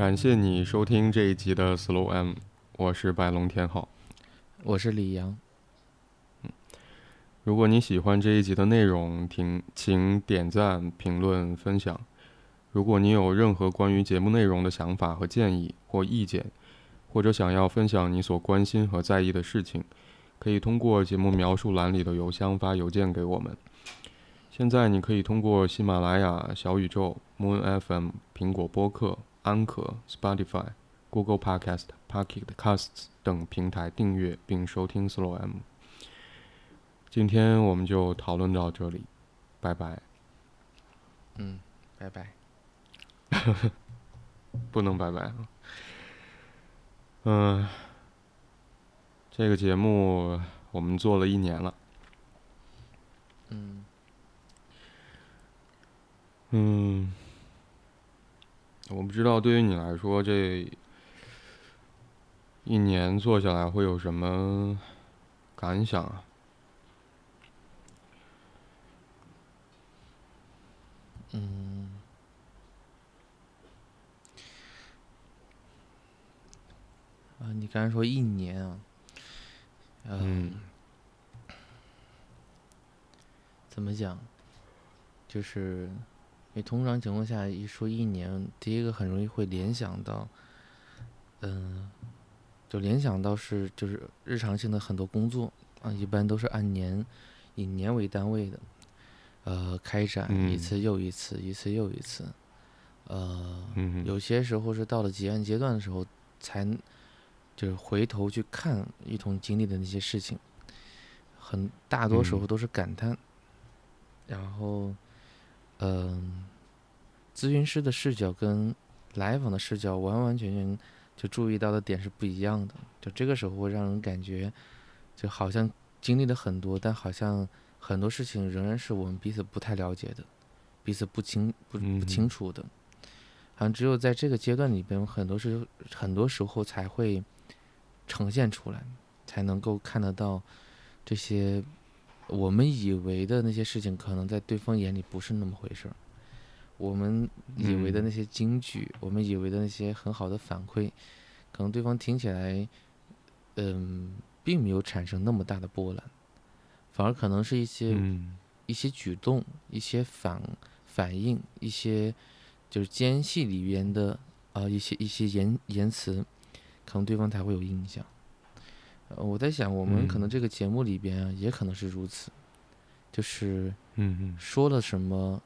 感谢你收听这一集的 Slow M，我是白龙天浩。我是李阳。如果你喜欢这一集的内容，请请点赞、评论、分享。如果你有任何关于节目内容的想法和建议或意见，或者想要分享你所关心和在意的事情，可以通过节目描述栏里的邮箱发邮件给我们。现在你可以通过喜马拉雅、小宇宙、Moon FM、苹果播客、安可、Spotify、Google Podcast、Pocket Casts 等平台订阅并收听 Slow M。今天我们就讨论到这里，拜拜。嗯，拜拜。不能拜拜啊。嗯，这个节目我们做了一年了。嗯嗯，我不知道对于你来说，这一年做下来会有什么感想啊？嗯，啊，你刚才说一年啊，嗯怎么讲？就是你通常情况下一说一年，第一个很容易会联想到，嗯、就联想到是就是日常性的很多工作啊，一般都是按年以年为单位的，呃，开展一嗯次又一次，一次又一次，呃，嗯有些时候是到了结案阶段的时候，才就是回头去看一同经历的那些事情，很大多时候嗯都是感叹。然后，嗯、咨询师的视角跟来访的视角完完全全就注意到的点是不一样的，就这个时候会让人感觉，就好像经历了很多，但好像很多事情仍然是我们彼此不太了解的，彼此不清不不嗯清楚的。好像只有在这个阶段里边，很多时很多时候才会呈现出来，才能够看得到这些我们以为的那些事情，可能在对方眼里不是那么回事儿。我们以为的嗯那些金句，我们以为的那些很好的反馈，可能对方听起来，嗯，并没有产生那么大的波澜，反而可能是一些嗯一些举动、一些反反应、一些就是间隙里边的啊、呃一些一些言言辞，可能对方才会有印象。呃，我在想，我们可能嗯。这个节目里边啊，也可能是如此，就是嗯嗯。说了什么，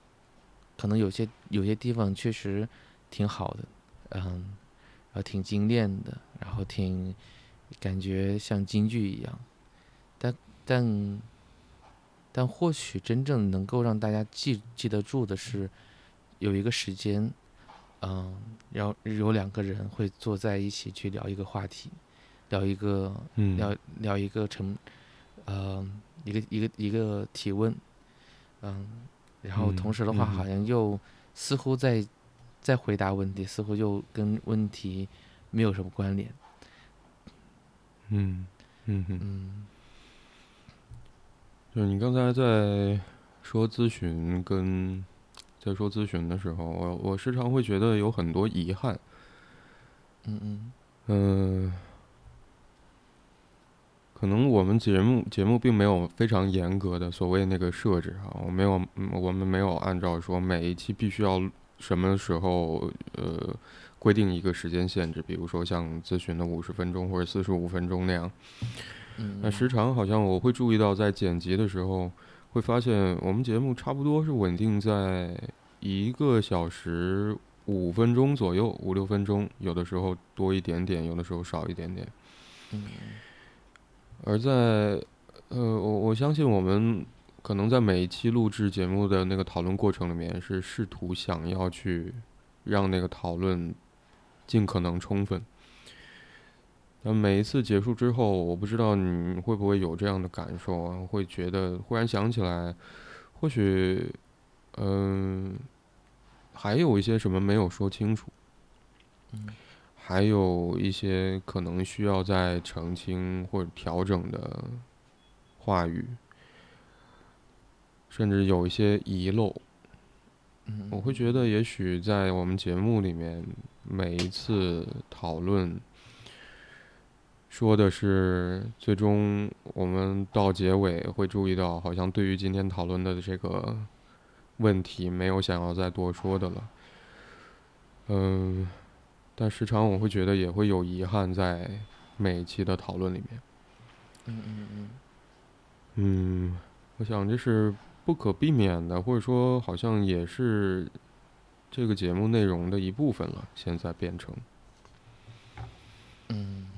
可能有些有些地方确实挺好的，嗯，然后挺精炼的，然后挺感觉像京剧一样，但但但或许真正能够让大家记记得住的是，有一个时间，嗯，然后有两个人会坐在一起去聊一个话题，聊一个嗯。聊聊一个成，呃，一个一个一个提问，嗯，然后同嗯时的话，嗯。好像又似乎在在回答问题，似乎又跟问题没有什么关联，嗯嗯嗯，嗯。就是你刚才在说咨询跟在说咨询的时候，我我时常会觉得有很多遗憾。嗯嗯。嗯、可能我们节目节目并没有非常严格的所谓那个设置哈，我没有，嗯我们没有按照说每一期必须要什么时候呃规定一个时间限制，比如说像咨询的五十分钟或者四十五分钟那样。嗯，那时长好像我会注意到，在剪辑的时候，会发现我们节目差不多是稳定在一个小时五分钟左右，五六分钟，有的时候多一点点，有的时候少一点点。嗯而在呃，我我相信我们可能在每一期录制节目的那个讨论过程里面，是试图想要去让那个讨论尽可能充分。那每一次结束之后，我不知道你会不会有这样的感受啊？会觉得忽然想起来，或许，嗯、还有一些什么没有说清楚，嗯还有一些可能需要再澄清或者调整的话语，甚至有一些遗漏。嗯，我会觉得，也许在我们节目里面，每一次讨论说的是，最终我们到结尾会注意到，好像对于今天讨论的这个问题，没有想要再多说的了。嗯，但时常我会觉得也会有遗憾在每一期的讨论里面。嗯嗯嗯。嗯，我想这是不可避免的，或者说好像也是这个节目内容的一部分了。现在变成，嗯，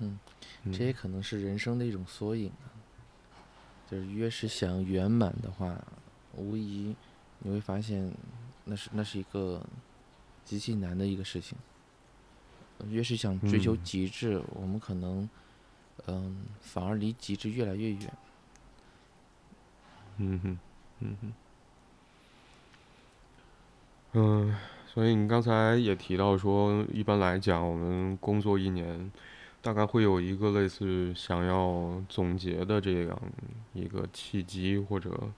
嗯，这也可能是人生的一种缩影啊。就是越是想圆满的话，无疑你会发现，那是那是一个极其难的一个事情。越是想追求极致，我们可能，嗯，反而离极致越来越远。嗯哼，嗯哼，嗯，所以你刚才也提到说，一般来讲，我们工作一年，大概会有一个类似想要总结的这样一个契机，或者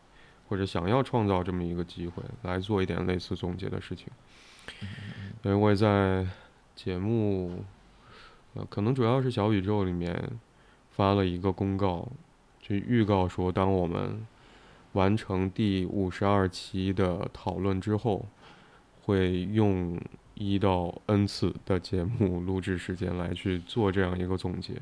或者想要创造这么一个机会，来做一点类似总结的事情。因为我也在。节目，呃，可能主要是小宇宙里面发了一个公告，就预告说，当我们完成第五十二期的讨论之后，会用一到 n 次的节目录制时间来去做这样一个总结。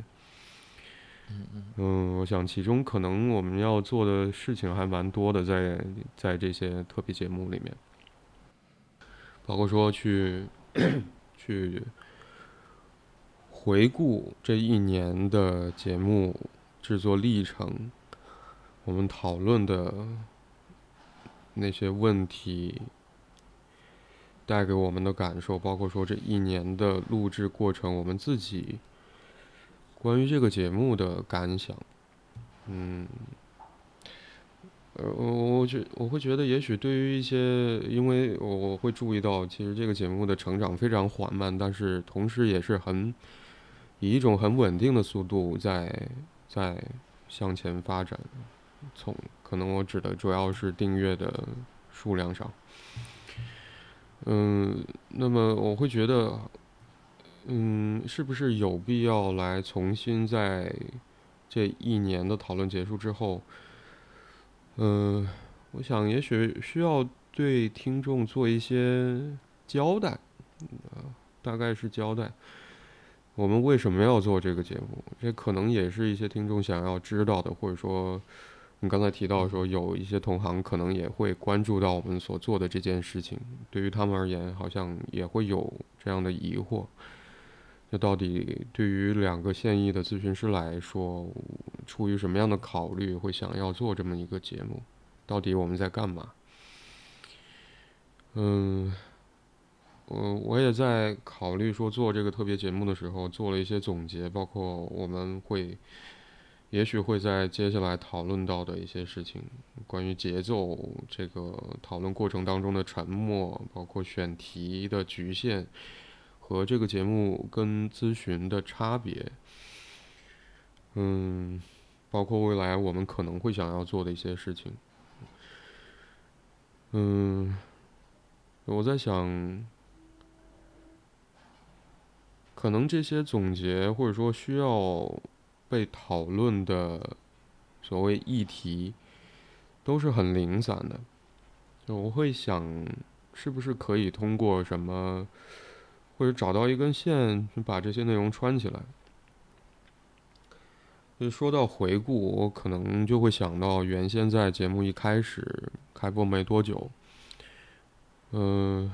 嗯。我想其中可能我们要做的事情还蛮多的，在在这些特别节目里面，包括说去。去回顾这一年的节目制作历程，我们讨论的那些问题带给我们的感受，包括说这一年的录制过程，我们自己关于这个节目的感想，嗯。呃，我我觉我会觉得，也许对于一些，因为我我会注意到，其实这个节目的成长非常缓慢，但是同时也是很以一种很稳定的速度在在向前发展。从可能我指的主要是订阅的数量上，嗯，那么我会觉得，嗯，是不是有必要来重新在这一年的讨论结束之后？嗯，我想也许需要对听众做一些交代，啊，大概是交代我们为什么要做这个节目。这可能也是一些听众想要知道的，或者说你刚才提到说有一些同行可能也会关注到我们所做的这件事情，对于他们而言好像也会有这样的疑惑。那到底对于两个现役的咨询师来说，出于什么样的考虑会想要做这么一个节目？到底我们在干嘛？嗯，我我也在考虑说做这个特别节目的时候做了一些总结，包括我们会也许会在接下来讨论到的一些事情，关于节奏这个讨论过程当中的沉默，包括选题的局限。和这个节目跟咨询的差别，嗯，包括未来我们可能会想要做的一些事情，嗯，我在想，可能这些总结或者说需要被讨论的所谓议题，都是很零散的，就我会想，是不是可以通过什么？或者找到一根线，把这些内容串起来。就说到回顾，我可能就会想到原先在节目一开始开播没多久，嗯，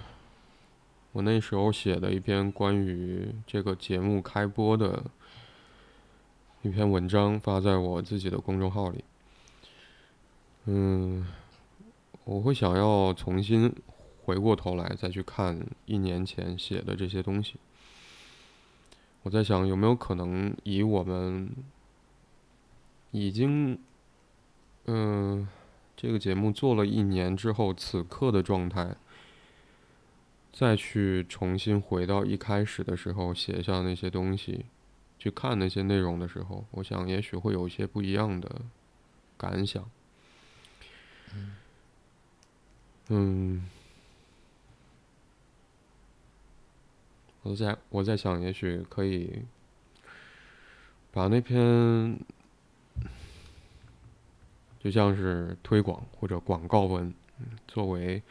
我那时候写的一篇关于这个节目开播的一篇文章，发在我自己的公众号里。嗯，我会想要重新。回过头来再去看一年前写的这些东西，我在想有没有可能以我们已经嗯这个节目做了一年之后此刻的状态，再去重新回到一开始的时候写下那些东西，去看那些内容的时候，我想也许会有一些不一样的感想。嗯。我在我在想，也许可以把那篇就像是推广或者广告文，作为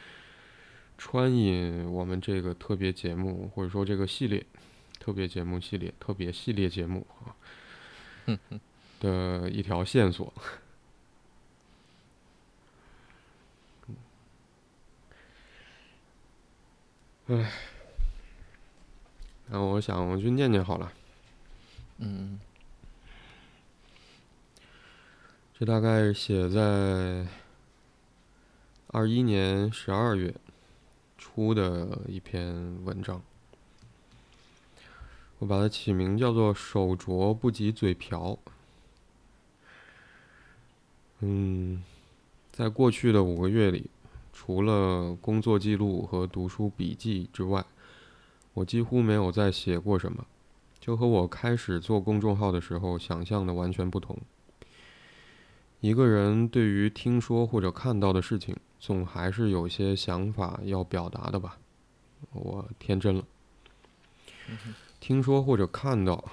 穿引我们这个特别节目，或者说这个系列特别节目系列特别系列节目啊的一条线索。唉，那我想我去念念好了。嗯这大概写在二一年十二月初的一篇文章，我把它起名叫做“手拙不及嘴瓢”。嗯，在过去的五个月里，除了工作记录和读书笔记之外，我几乎没有再写过什么，就和我开始做公众号的时候想象的完全不同。一个人对于听说或者看到的事情，总还是有些想法要表达的吧？我天真了。听说或者看到，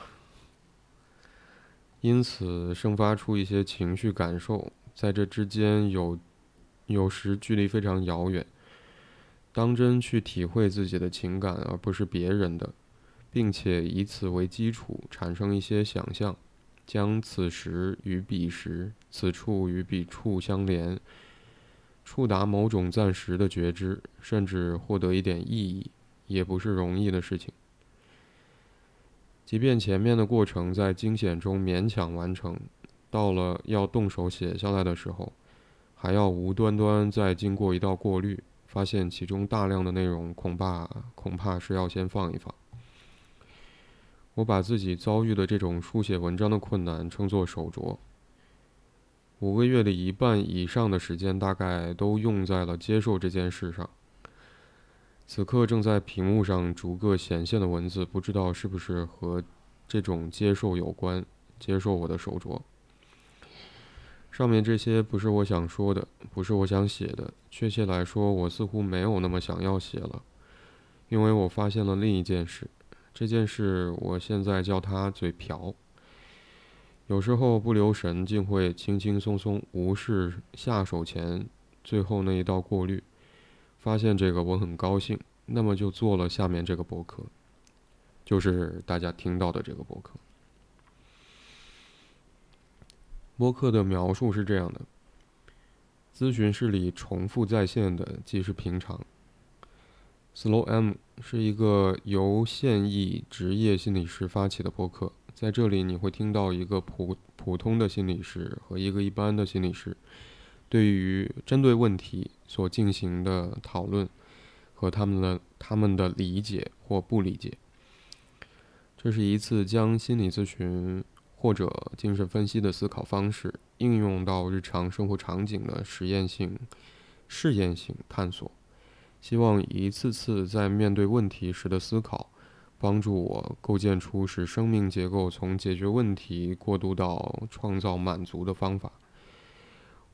因此生发出一些情绪感受，在这之间有有时距离非常遥远。当真去体会自己的情感，而不是别人的，并且以此为基础产生一些想象。将此时与彼时、此处与彼处相连，触达某种暂时的觉知，甚至获得一点意义，也不是容易的事情。即便前面的过程在惊险中勉强完成，到了要动手写下来的时候，还要无端端再经过一道过滤，发现其中大量的内容恐怕恐怕是要先放一放。我把自己遭遇的这种书写文章的困难称作手镯。五个月的一半以上的时间，大概都用在了接受这件事上。此刻正在屏幕上逐个显现的文字，不知道是不是和这种接受有关？接受我的手镯。上面这些不是我想说的，不是我想写的。确切来说，我似乎没有那么想要写了，因为我发现了另一件事。这件事，我现在叫它嘴瓢。有时候不留神，竟会轻轻松松无视下手前最后那一道过滤。发现这个，我很高兴，那么就做了下面这个博客，就是大家听到的这个博客。播客的描述是这样的：咨询室里重复在线的，即是平常。Slow M 是一个由现役职业心理师发起的播客，在这里你会听到一个普普通的心理师和一个一般的心理师对于针对问题所进行的讨论和他们的他们的理解或不理解。这是一次将心理咨询或者精神分析的思考方式应用到日常生活场景的实验性、试验性探索。希望一次次在面对问题时的思考，帮助我构建出使生命结构从解决问题过渡到创造满足的方法。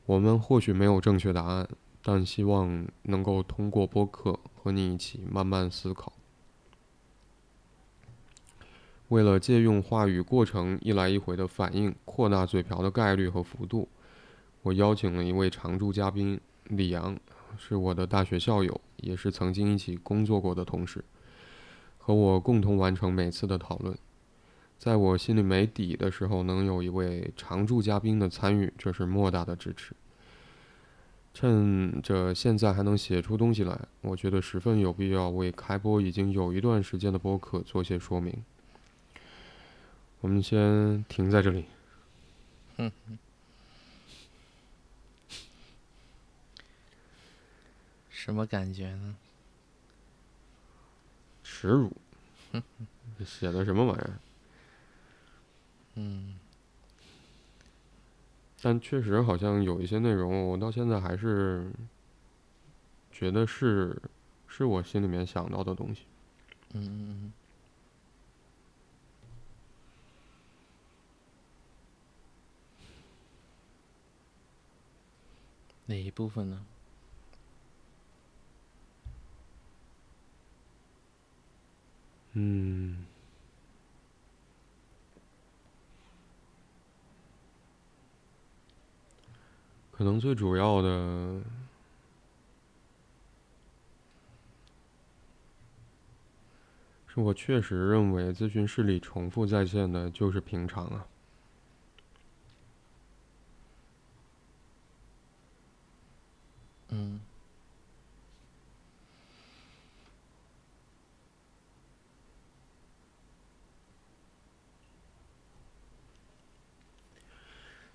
我们或许没有正确答案，但希望能够通过播客和你一起慢慢思考。为了借用话语过程一来一回的反应，扩大嘴瓢的概率和幅度，我邀请了一位常驻嘉宾李阳。是我的大学校友，也是曾经一起工作过的同事，和我共同完成每次的讨论。在我心里没底的时候，能有一位常驻嘉宾的参与，这是莫大的支持。趁着现在还能写出东西来，我觉得十分有必要为开播已经有一段时间的播客做些说明。我们先停在这里。嗯。什么感觉呢？耻辱！写的什么玩意儿？嗯。但确实好像有一些内容，我到现在还是觉得是是我心里面想到的东西。嗯嗯嗯。哪一部分呢？嗯。可能最主要的。是我确实认为咨询室里重复在线的就是平常啊。嗯。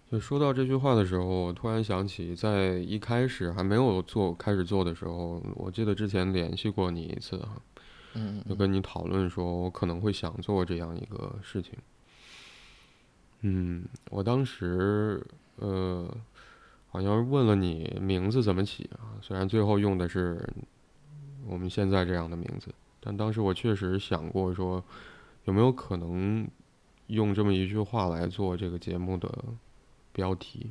就说到这句话的时候，我突然想起，在一开始还没有做开始做的时候，我记得之前联系过你一次哈。嗯就跟你讨论说，我可能会想做这样一个事情。嗯，我当时呃，好像是问了你名字怎么起啊？虽然最后用的是我们现在这样的名字，但当时我确实想过说，有没有可能用这么一句话来做这个节目的标题：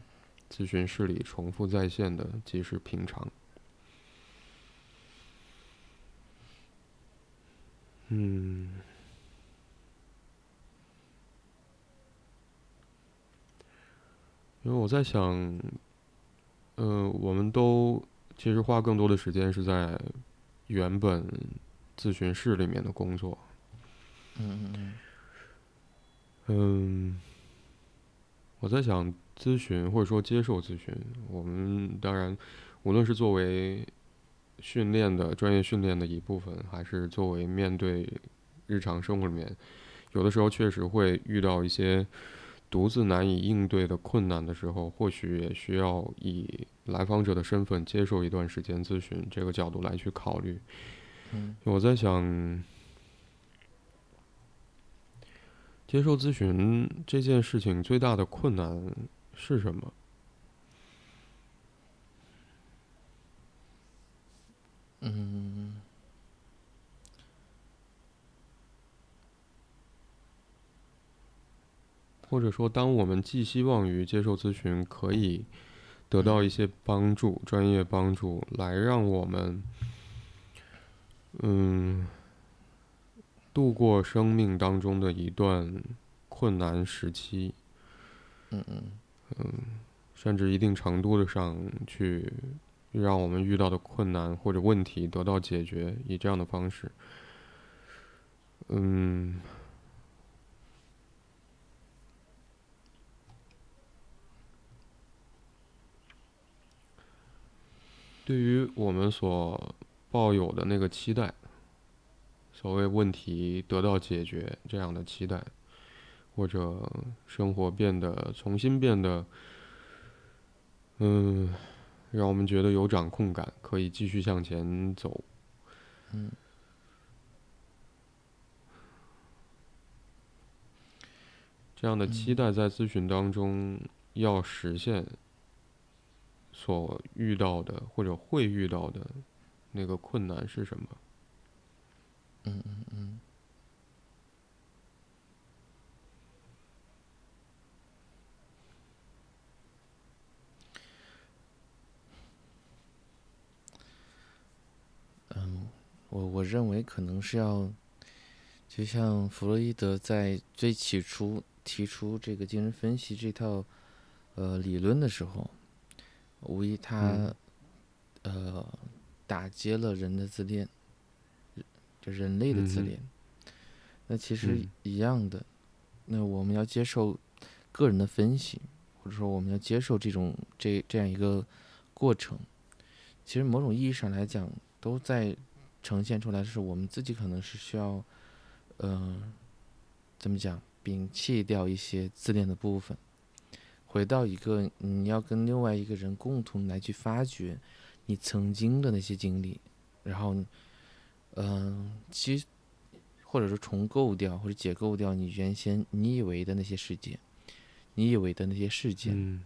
咨询室里重复在线的即是平常。嗯，因为我在想，呃，我们都其实花更多的时间是在原本咨询室里面的工作。嗯嗯嗯。我在想，咨询或者说接受咨询，我们当然，无论是作为。训练的专业训练的一部分，还是作为面对日常生活里面，有的时候确实会遇到一些独自难以应对的困难的时候，或许也需要以来访者的身份接受一段时间咨询这个角度来去考虑。嗯，我在想，接受咨询这件事情最大的困难是什么？嗯，或者说，当我们寄希望于接受咨询可以得到一些帮助、专业帮助，来让我们嗯度过生命当中的一段困难时期，嗯嗯。嗯，甚至一定程度的上去。让我们遇到的困难或者问题得到解决，以这样的方式，嗯，对于我们所抱有的那个期待，所谓问题得到解决这样的期待，或者生活变得重新变得，嗯。让我们觉得有掌控感，可以继续向前走。嗯，这样的期待在咨询当中要实现，所遇到的或者会遇到的那个困难是什么？嗯嗯嗯。嗯我我认为可能是要，就像弗洛伊德在最起初提出这个精神分析这套呃理论的时候，无疑他呃打击了人的自恋，就人类的自恋。那其实一样的，那我们要接受个人的分析，或者说我们要接受这种这这样一个过程。其实某种意义上来讲，都在。呈现出来是我们自己可能是需要，嗯，怎么讲？摒弃掉一些自恋的部分，回到一个你要跟另外一个人共同来去发掘你曾经的那些经历，然后，嗯，其实或者说重构掉或者解构掉你原先你以为的那些世界，你以为的那些事件，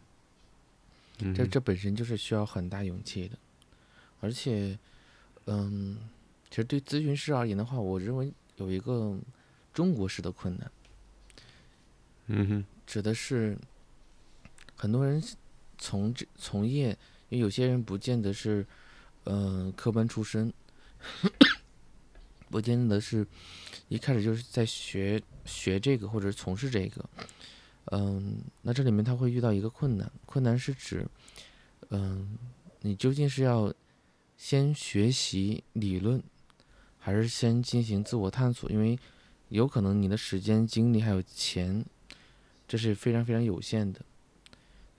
这这本身就是需要很大勇气的，而且，嗯。其实对咨询师而言的话，我认为有一个中国式的困难。嗯哼，指的是很多人从这从业，因为有些人不见得是嗯科班出身，不见得是一开始就是在学学这个或者从事这个。嗯，那这里面他会遇到一个困难，困难是指，嗯，你究竟是要先学习理论，还是先进行自我探索？因为有可能你的时间、精力还有钱，这是非常非常有限的。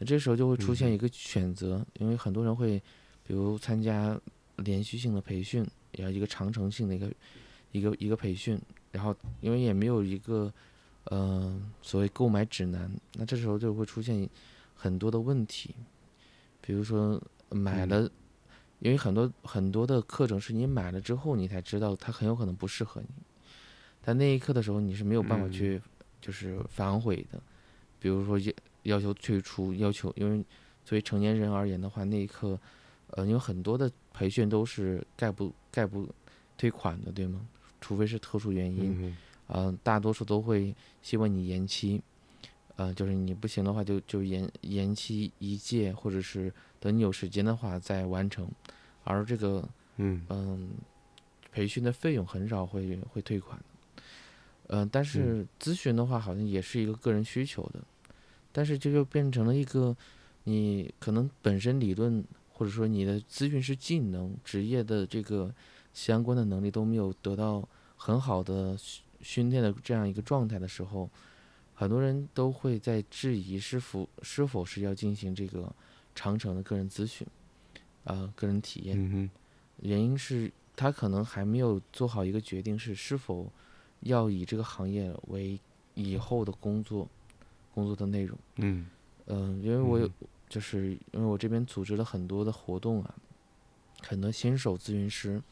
那这时候就会出现一个选择，因为很多人会，比如参加连续性的培训，然后一个长程性的一个一个一个培训，然后因为也没有一个。嗯，所谓购买指南，那这时候就会出现很多的问题，比如说买了，因为很多很多的课程是你买了之后你才知道它很有可能不适合你，但那一刻的时候你是没有办法去就是反悔的，比如说要要求退出，要求因为作为成年人而言的话，那一刻，呃，因为很多的培训都是概不概不退款的，对吗？除非是特殊原因。嗯，大多数都会希望你延期，呃，就是你不行的话，就就延延期一届，或者是等你有时间的话再完成。而这个，嗯嗯，培训的费用很少会会退款，嗯，但是咨询的话好像也是一个个人需求的，但是这就变成了一个，你可能本身理论或者说你的咨询师技能、职业的这个相关的能力都没有得到很好的。训练的这样一个状态的时候，很多人都会在质疑是否是否是要进行这个长程的个人咨询，啊，个人体验。原因是他可能还没有做好一个决定，是是否要以这个行业为以后的工作工作的内容。嗯嗯，因为我有，就是因为我这边组织了很多的活动啊，很多新手咨询师，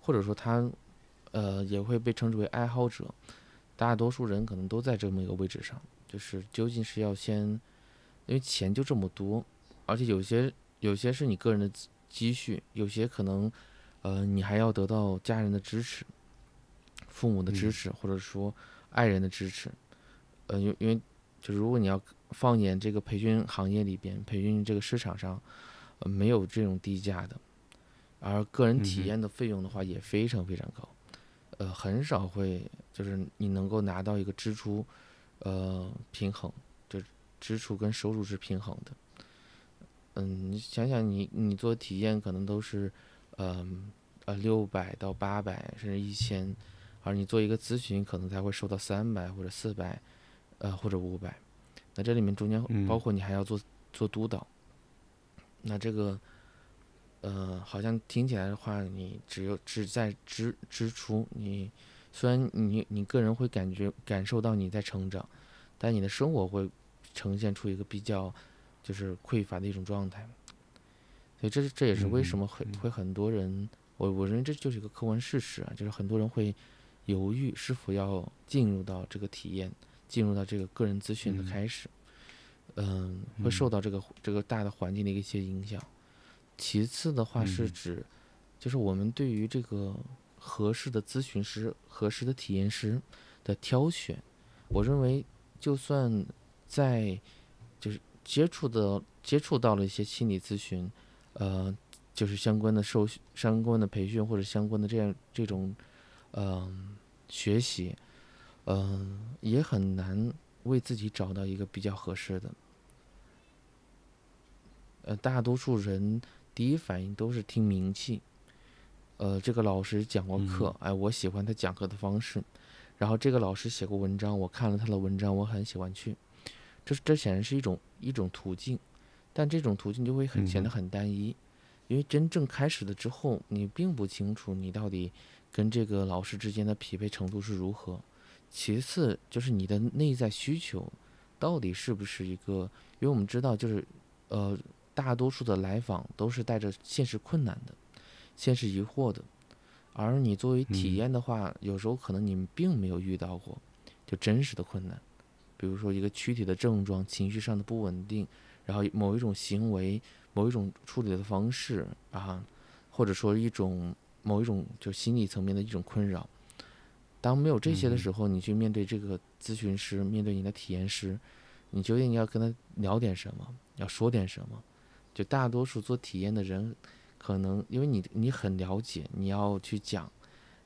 或者说他。呃，也会被称之为爱好者，大多数人可能都在这么一个位置上，就是究竟是要先，因为钱就这么多，而且有些有些是你个人的积蓄，有些可能，呃，你还要得到家人的支持，父母的支持，或者说爱人的支持，呃，因因为就如果你要放眼这个培训行业里边，培训这个市场上，呃，没有这种低价的，而个人体验的费用的话也非常非常高。呃，很少会就是你能够拿到一个支出，呃，平衡，就支出跟收入是平衡的。嗯，你想想，你你做体验可能都是，呃呃六百到八百甚至一千，而你做一个咨询可能才会收到三百或者四百，呃或者五百。那这里面中间包括你还要做做督导，那这个。呃，好像听起来的话，你只有只在支支出，你虽然你你个人会感觉感受到你在成长，但你的生活会呈现出一个比较就是匮乏的一种状态。所以这这也是为什么会会很多人，我我认为这就是一个客观事实啊，就是很多人会犹豫是否要进入到这个体验，进入到这个个人咨询的开始，嗯，会受到这个这个大的环境的一些影响。其次的话是指，就是我们对于这个合适的咨询师、合适的体验师的挑选，我认为就算在就是接触的接触到了一些心理咨询，呃，就是相关的受相关的培训或者相关的这样这种嗯学习，嗯，也很难为自己找到一个比较合适的。呃，大多数人。第一反应都是听名气，呃，这个老师讲过课，哎，我喜欢他讲课的方式，然后这个老师写过文章，我看了他的文章，我很喜欢去，这这显然是一种一种途径，但这种途径就会很显得很单一，因为真正开始了之后，你并不清楚你到底跟这个老师之间的匹配程度是如何，其次就是你的内在需求到底是不是一个，因为我们知道就是，呃。大多数的来访都是带着现实困难的、现实疑惑的，而你作为体验的话，有时候可能你们并没有遇到过就真实的困难，比如说一个躯体的症状、情绪上的不稳定，然后某一种行为、某一种处理的方式啊，或者说一种某一种就心理层面的一种困扰。当没有这些的时候，你去面对这个咨询师，面对你的体验师，你究竟要跟他聊点什么，要说点什么？就大多数做体验的人，可能因为你你很了解，你要去讲，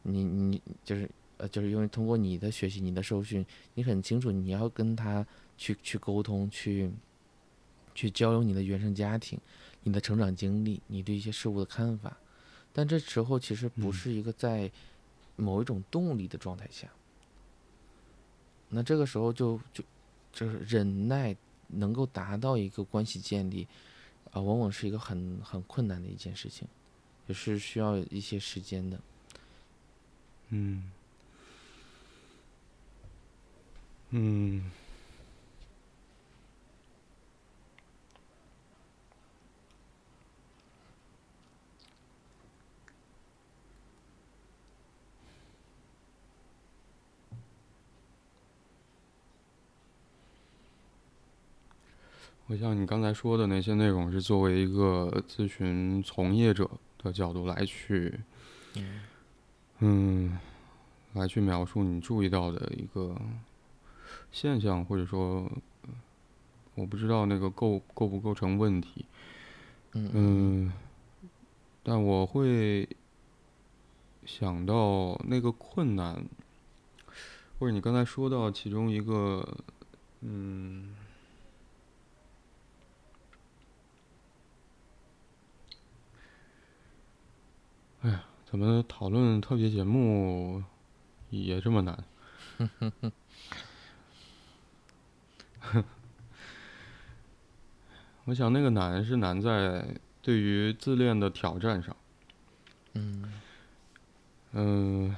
你你就是呃就是因为通过你的学习、你的受训，你很清楚你要跟他去去沟通、去去交流你的原生家庭、你的成长经历、你对一些事物的看法，但这时候其实不嗯。是一个在某一种动力的状态下。那这个时候就就就是忍耐能够达到一个关系建立，啊、往往是一个很很困难的一件事情，也是需要一些时间的。嗯，嗯，我像你刚才说的那些内容，是作为一个咨询从业者的角度来去，嗯。嗯，来去描述你注意到的一个现象，或者说，呃我不知道那个构构不构成问题，嗯。嗯，但我会想到那个困难，或者你刚才说到其中一个，嗯，哎呀，怎么讨论特别节目也这么难？我想那个难是难在对于自恋的挑战上。嗯嗯，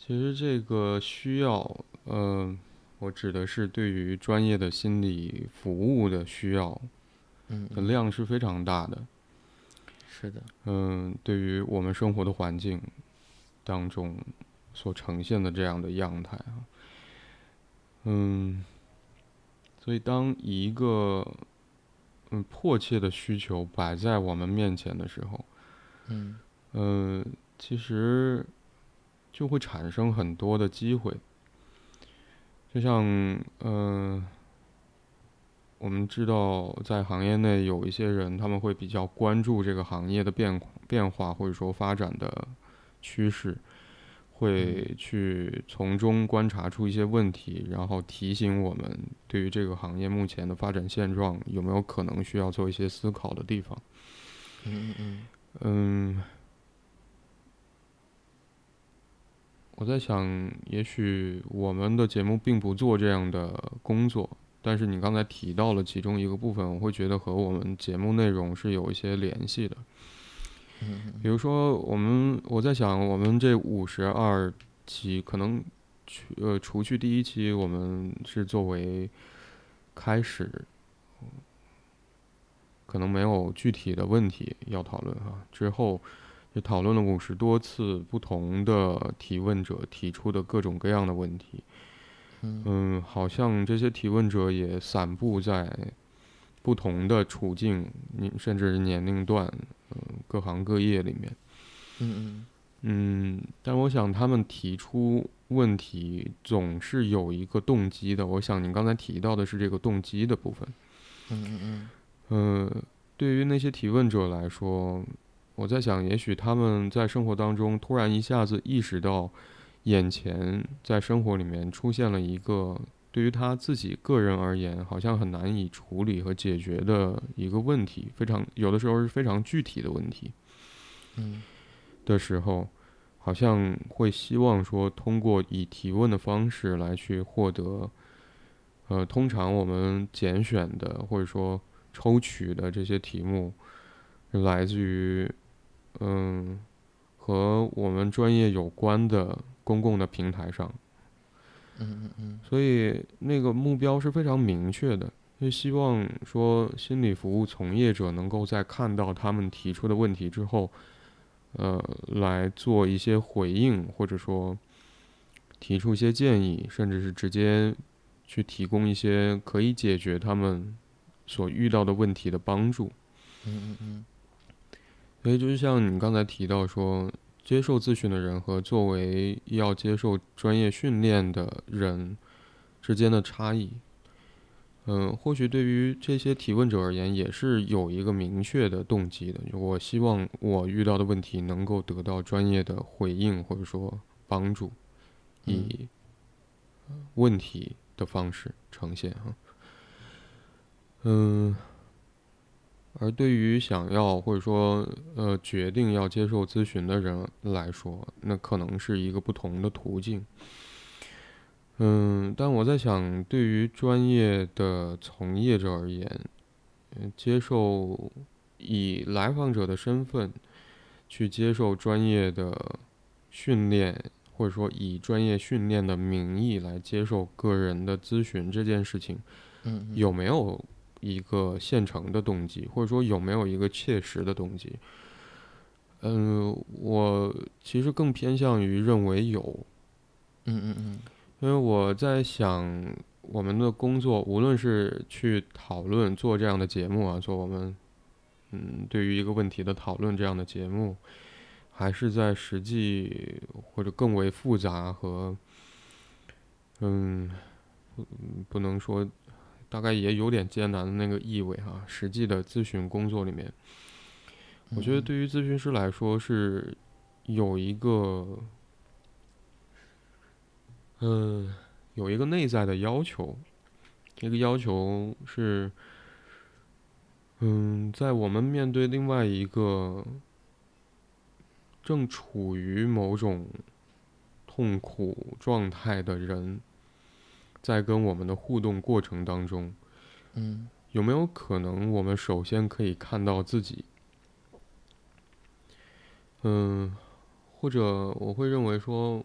其实这个需要，嗯，我指的是对于专业的心理服务的需要嗯，的量是非常大的。是的，嗯，对于我们生活的环境当中所呈现的这样的样态啊，嗯，所以当一个嗯迫切的需求摆在我们面前的时候，嗯。嗯，其实就会产生很多的机会，就像嗯、我们知道在行业内有一些人，他们会比较关注这个行业的变变化或者说发展的趋势，会去从中观察出一些问题，然后提醒我们对于这个行业目前的发展现状有没有可能需要做一些思考的地方。嗯嗯嗯，我在想，也许我们的节目并不做这样的工作，但是你刚才提到了其中一个部分，我会觉得和我们节目内容是有一些联系的。比如说，我们我在想，我们这五十二期可能去呃，除去第一期，我们是作为开始，可能没有具体的问题要讨论哈。之后也讨论了五十多次不同的提问者提出的各种各样的问题。嗯嗯，好像这些提问者也散布在不同的处境，你甚至是年龄段，嗯、各行各业里面。嗯嗯，但我想他们提出问题总是有一个动机的。我想您刚才提到的是这个动机的部分。嗯嗯嗯嗯，对于那些提问者来说，我在想，也许他们在生活当中突然一下子意识到，眼前在生活里面出现了一个对于他自己个人而言好像很难以处理和解决的一个问题，非常有的时候是非常具体的问题。嗯的时候，好像会希望说通过以提问的方式来去获得，呃，通常我们拣选的或者说抽取的这些题目，来自于嗯和我们专业有关的公共的平台上，嗯嗯嗯。所以那个目标是非常明确的，就希望说心理服务从业者能够在看到他们提出的问题之后，呃，来做一些回应，或者说提出一些建议，甚至是直接去提供一些可以解决他们所遇到的问题的帮助。嗯嗯嗯。所以，就是像你刚才提到说，接受咨询的人和作为要接受专业训练的人之间的差异，嗯，或许对于这些提问者而言，也是有一个明确的动机的。我希望我遇到的问题能够得到专业的回应，或者说帮助，以问题的方式呈现哈。嗯，而对于想要或者说呃决定要接受咨询的人来说，那可能是一个不同的途径。嗯，但我在想，对于专业的从业者而言，接受以来访者的身份去接受专业的训练，或者说以专业训练的名义来接受个人的咨询这件事情，嗯有没有一个现成的动机，或者说有没有一个切实的动机？嗯，我其实更偏向于认为有。嗯嗯嗯。因为我在想，我们的工作，无论是去讨论做这样的节目啊，做我们嗯对于一个问题的讨论这样的节目，还是在实际或者更为复杂和嗯不不能说，大概也有点艰难的那个意味哈。实际的咨询工作里面，我觉得对于咨询师来说是有一个。嗯，有一个内在的要求，这个要求是，嗯，在我们面对另外一个正处于某种痛苦状态的人，在跟我们的互动过程当中，嗯，有没有可能我们首先可以看到自己？嗯，或者我会认为说。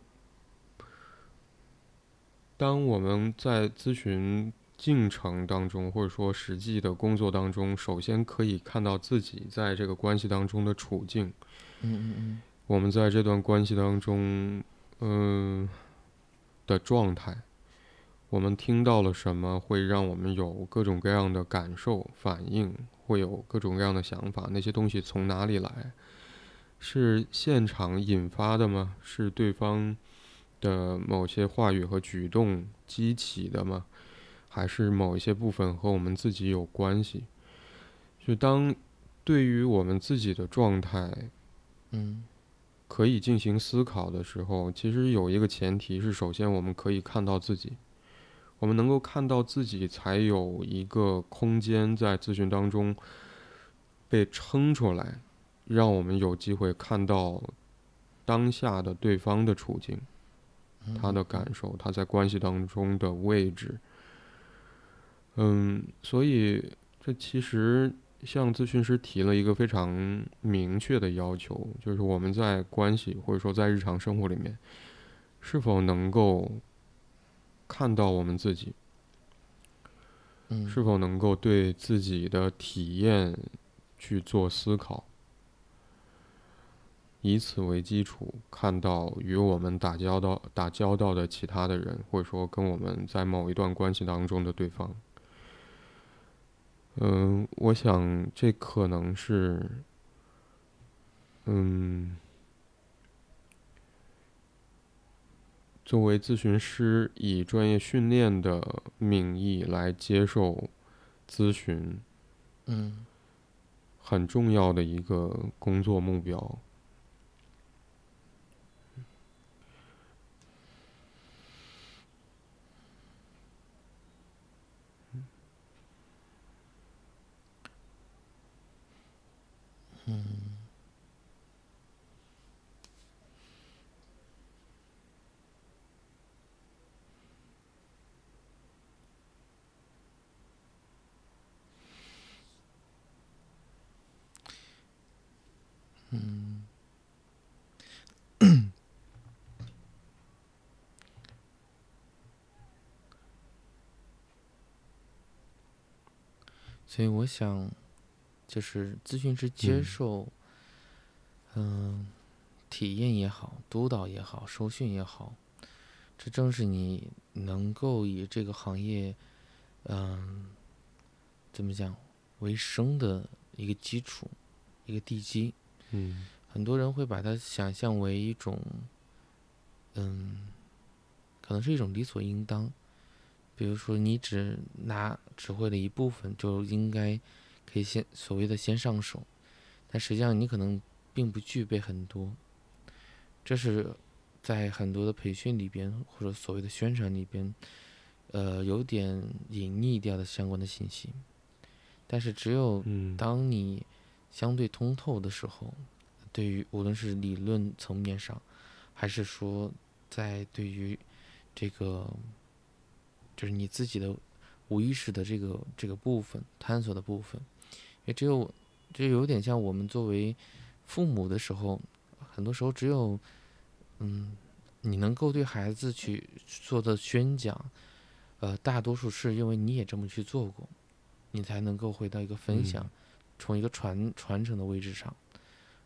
当我们在咨询进程当中，或者说实际的工作当中，首先可以看到自己在这个关系当中的处境。嗯嗯嗯。我们在这段关系当中，嗯的状态，我们听到了什么，会让我们有各种各样的感受、反应，会有各种各样的想法。那些东西从哪里来？是现场引发的吗？是对方？的某些话语和举动激起的吗？还是某一些部分和我们自己有关系？就当对于我们自己的状态，嗯，可以进行思考的时候，其实有一个前提是：首先我们可以看到自己，我们能够看到自己，才有一个空间在咨询当中被撑出来，让我们有机会看到当下的对方的处境。他的感受，他在关系当中的位置，嗯，所以这其实向咨询师提了一个非常明确的要求，就是我们在关系或者说在日常生活里面，是否能够看到我们自己，嗯，是否能够对自己的体验去做思考。以此为基础，看到与我们打交道、打交道的其他的人，或者说跟我们在某一段关系当中的对方。嗯，我想这可能是，嗯，作为咨询师以专业训练的名义来接受咨询，嗯，很重要的一个工作目标。嗯，所以我想，就是咨询师接受，嗯，体验也好，督导也好，受训也好，这正是你能够以这个行业，嗯，怎么讲，为生的一个基础，一个地基。嗯，很多人会把它想象为一种，嗯，可能是一种理所应当。比如说你只拿只会了一部分，就应该可以先所谓的先上手，但实际上你可能并不具备很多。这是在很多的培训里边或者所谓的宣传里边，呃，有点隐匿掉的相关的信息。但是只有嗯当你相对通透的时候，对于无论是理论层面上，还是说在对于这个就是你自己的无意识的这个这个部分探索的部分，也只有就有点像我们作为父母的时候，很多时候只有嗯，你能够对孩子去做的宣讲，呃，大多数是因为你也这么去做过，你才能够回到一个分享，嗯。从一个传传承的位置上，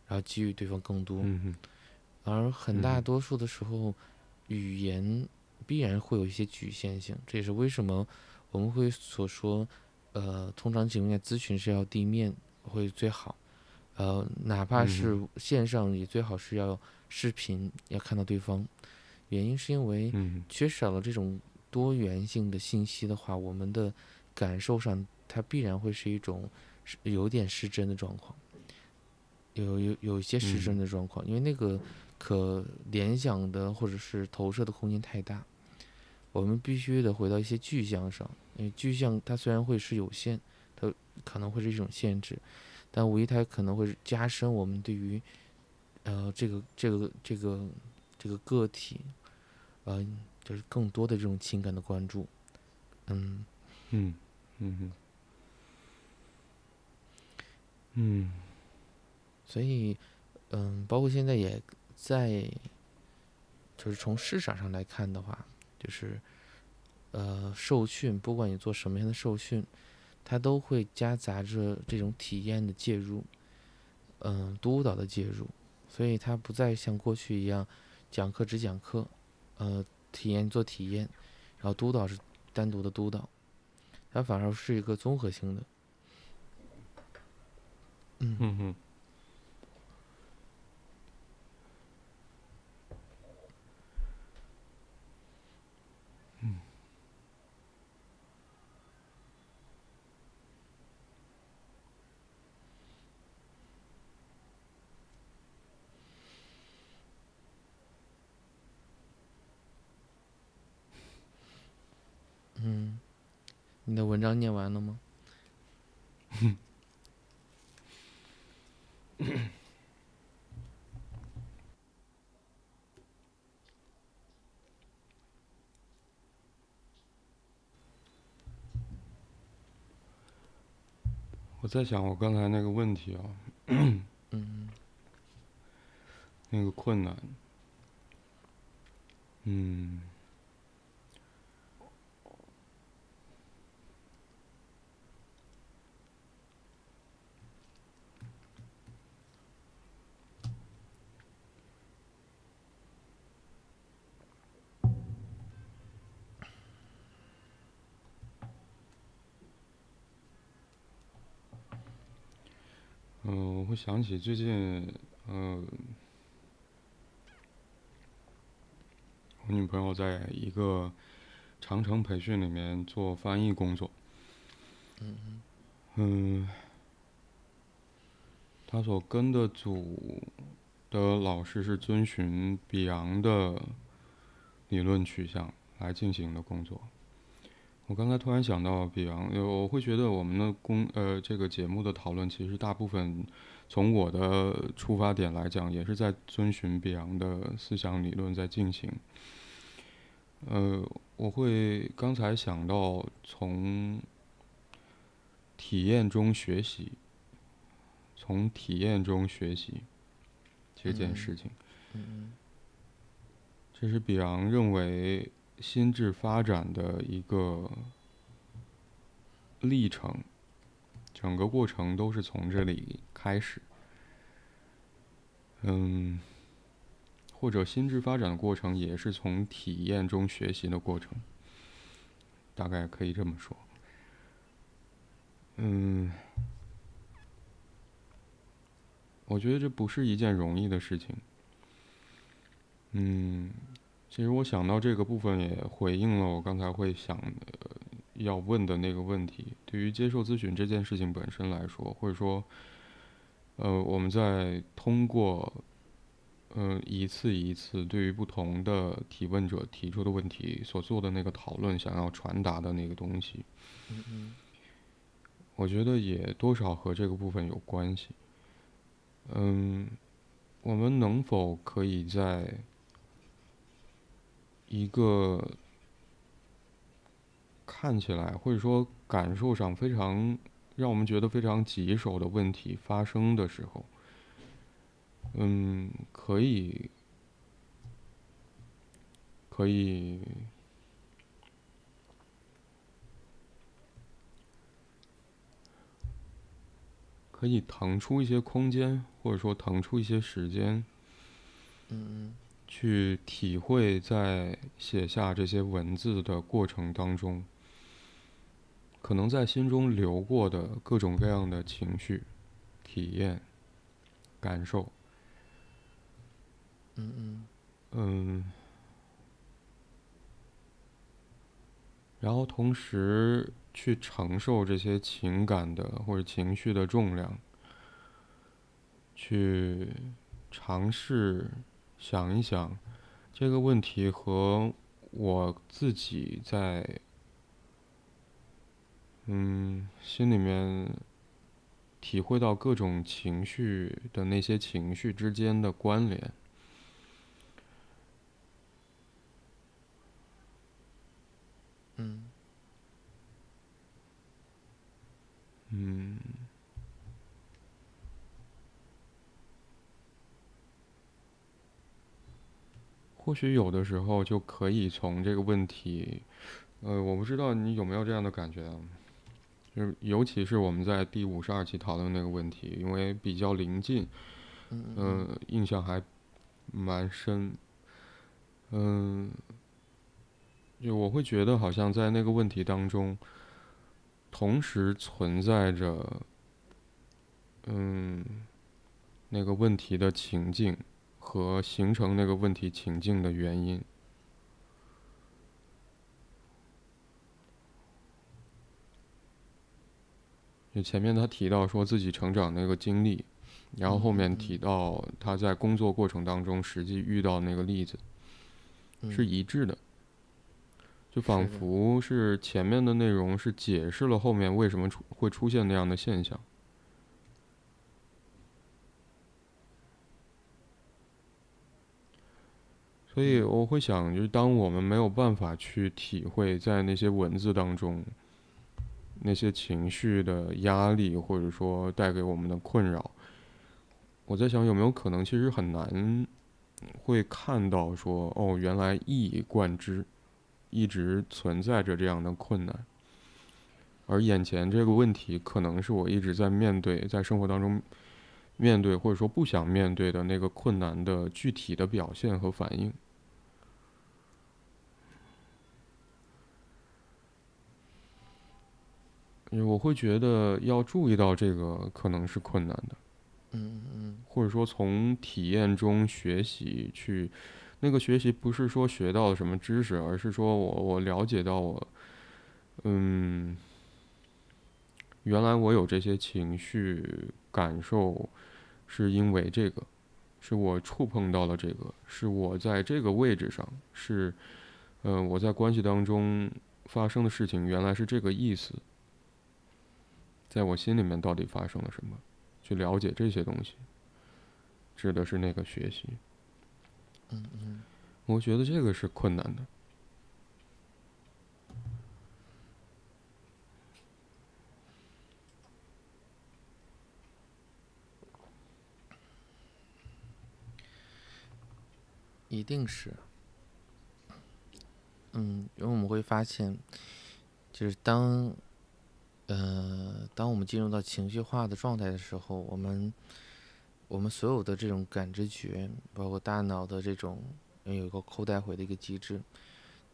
然后给予对方更多。嗯而很大嗯多数的时候，语言必然会有一些局限性，这也是为什么我们会所说，呃，通常情况下咨询是要地面会最好，呃，哪怕是嗯线上也最好是要视频，要看到对方。原因是因为嗯缺少了这种多元性的信息的话，我们的感受上它必然会是一种是有点失真的状况，有有有一些失真嗯。的状况，因为那个可联想的或者是投射的空间太大，我们必须得回到一些具象上，因为具象它虽然会是有限，它可能会是一种限制，但无疑它可能会加深我们对于呃这个这个这个这个个体，呃，就是更多的这种情感的关注，嗯。嗯嗯哼。嗯。所以，嗯，包括现在也在，就是从市场上来看的话，就是，呃，受训，不管你做什么样的受训，它都会夹杂着这种体验的介入，嗯，督导的介入，所以它不再像过去一样，讲课只讲课，呃，体验做体验，然后督导是单独的督导，它反而是一个综合性的，嗯。嗯哼。嗯，你的文章念完了吗？我在想我刚才那个问题啊，嗯。那个困难，嗯，嗯、我会想起最近，呃，我女朋友在一个长城培训里面做翻译工作。嗯嗯，她所跟的组的老师是遵循比昂的理论取向来进行的工作。我刚才突然想到比昂，呃我会觉得我们的工呃这个节目的讨论，其实大部分从我的出发点来讲，也是在遵循比昂的思想理论在进行。呃，我会刚才想到从体验中学习，从体验中学习这件嗯事情，嗯这是比昂认为心智发展的一个历程，整个过程都是从这里开始。嗯，或者心智发展的过程也是从体验中学习的过程，大概可以这么说。嗯，我觉得这不是一件容易的事情。嗯，其实我想到这个部分，也回应了我刚才会想要问的那个问题。对于接受咨询这件事情本身来说，或者说，呃，我们在通过，嗯，一次一次对于不同的提问者提出的问题所做的那个讨论，想要传达的那个东西，嗯嗯我觉得也多少和这个部分有关系。嗯，我们能否可以在一个看起来或者说感受上非常让我们觉得非常棘手的问题发生的时候，嗯，可以可以可以腾出一些空间，或者说腾出一些时间，嗯。去体会在写下这些文字的过程当中，可能在心中流过的各种各样的情绪、体验、感受。嗯嗯嗯，然后同时去承受这些情感的或者情绪的重量，去尝试想一想这个问题和我自己在嗯心里面体会到各种情绪的那些情绪之间的关联。嗯嗯，或许有的时候就可以从这个问题，呃，我不知道你有没有这样的感觉啊，就是尤其是我们在第五十二期讨论那个问题，因为比较临近，嗯嗯、印象还蛮深，嗯、就我会觉得好像在那个问题当中，同时存在着，嗯，那个问题的情境和形成那个问题情境的原因。就前面他提到说自己成长那个经历，然后后面提到他在工作过程当中实际遇到那个例子，嗯是一致的。就仿佛是前面的内容是解释了后面为什么出会出现那样的现象。所以我会想，就是当我们没有办法去体会在那些文字当中那些情绪的压力，或者说带给我们的困扰，我在想有没有可能其实很难会看到说，哦，原来一以贯之，一直存在着这样的困难，而眼前这个问题可能是我一直在面对，在生活当中面对或者说不想面对的那个困难的具体的表现和反应。因为我会觉得要注意到这个可能是困难的。嗯嗯或者说从体验中学习去，那个学习不是说学到了什么知识，而是说我我了解到我，嗯，原来我有这些情绪感受，是因为这个，是我触碰到了这个，是我在这个位置上，是，呃，我在关系当中发生的事情原来是这个意思，在我心里面到底发生了什么？去了解这些东西，指的是那个学习。嗯嗯我觉得这个是困难的。一定是。嗯，因为我们会发现，就是当，呃，当我们进入到情绪化的状态的时候，我们，我们所有的这种感知觉，包括大脑的这种有一个扣带回的一个机制，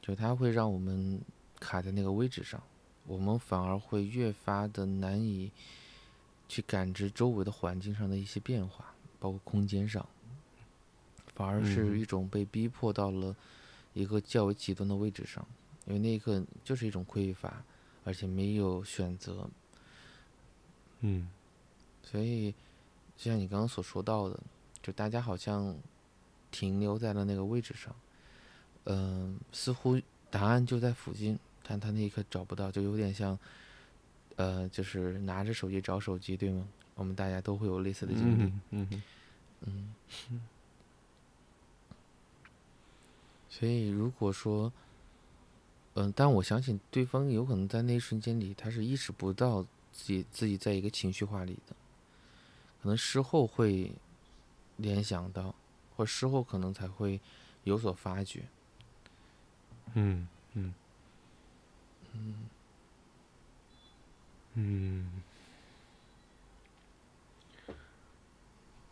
就它会让我们卡在那个位置上，我们反而会越发的难以去感知周围的环境上的一些变化，包括空间上。反而是嗯一种被逼迫到了一个较为极端的位置上，因为那一刻就是一种匮乏，而且没有选择。嗯所以，就像你刚刚所说到的，就大家好像停留在了那个位置上，嗯、似乎答案就在附近，但他那一刻找不到，就有点像，呃，就是拿着手机找手机，对吗？我们大家都会有类似的经历。嗯嗯嗯嗯，所以如果说，嗯、但我相信对方有可能在那一瞬间里，他是意识不到自己自己在一个情绪化里的，可能事后会联想到，或事后可能才会有所发觉。嗯嗯嗯。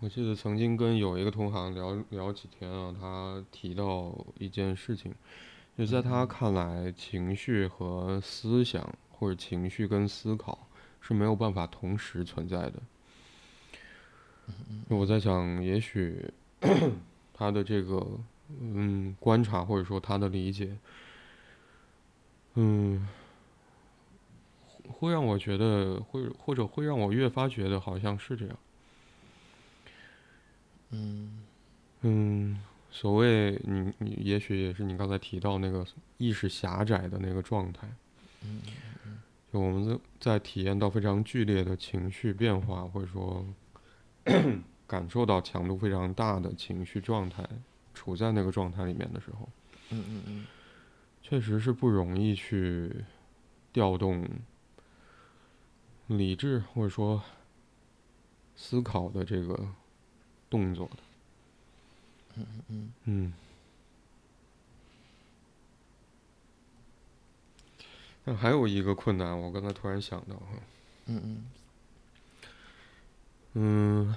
我记得曾经跟有一个同行聊聊几天啊，他提到一件事情，就在他看来，情绪和思想或者情绪跟思考是没有办法同时存在的。我在想，也许 他的这个嗯观察或者说他的理解，嗯，会让我觉得会或者会让我越发觉得好像是这样。嗯嗯，所谓你你也许也是你刚才提到那个意识狭窄的那个状态，嗯就我们在在体验到非常剧烈的情绪变化，或者说 感受到强度非常大的情绪状态，处在那个状态里面的时候，嗯嗯嗯确实是不容易去调动理智或者说思考的这个动作的。嗯。嗯。嗯。但还有一个困难，我刚才突然想到哈，嗯。嗯。嗯，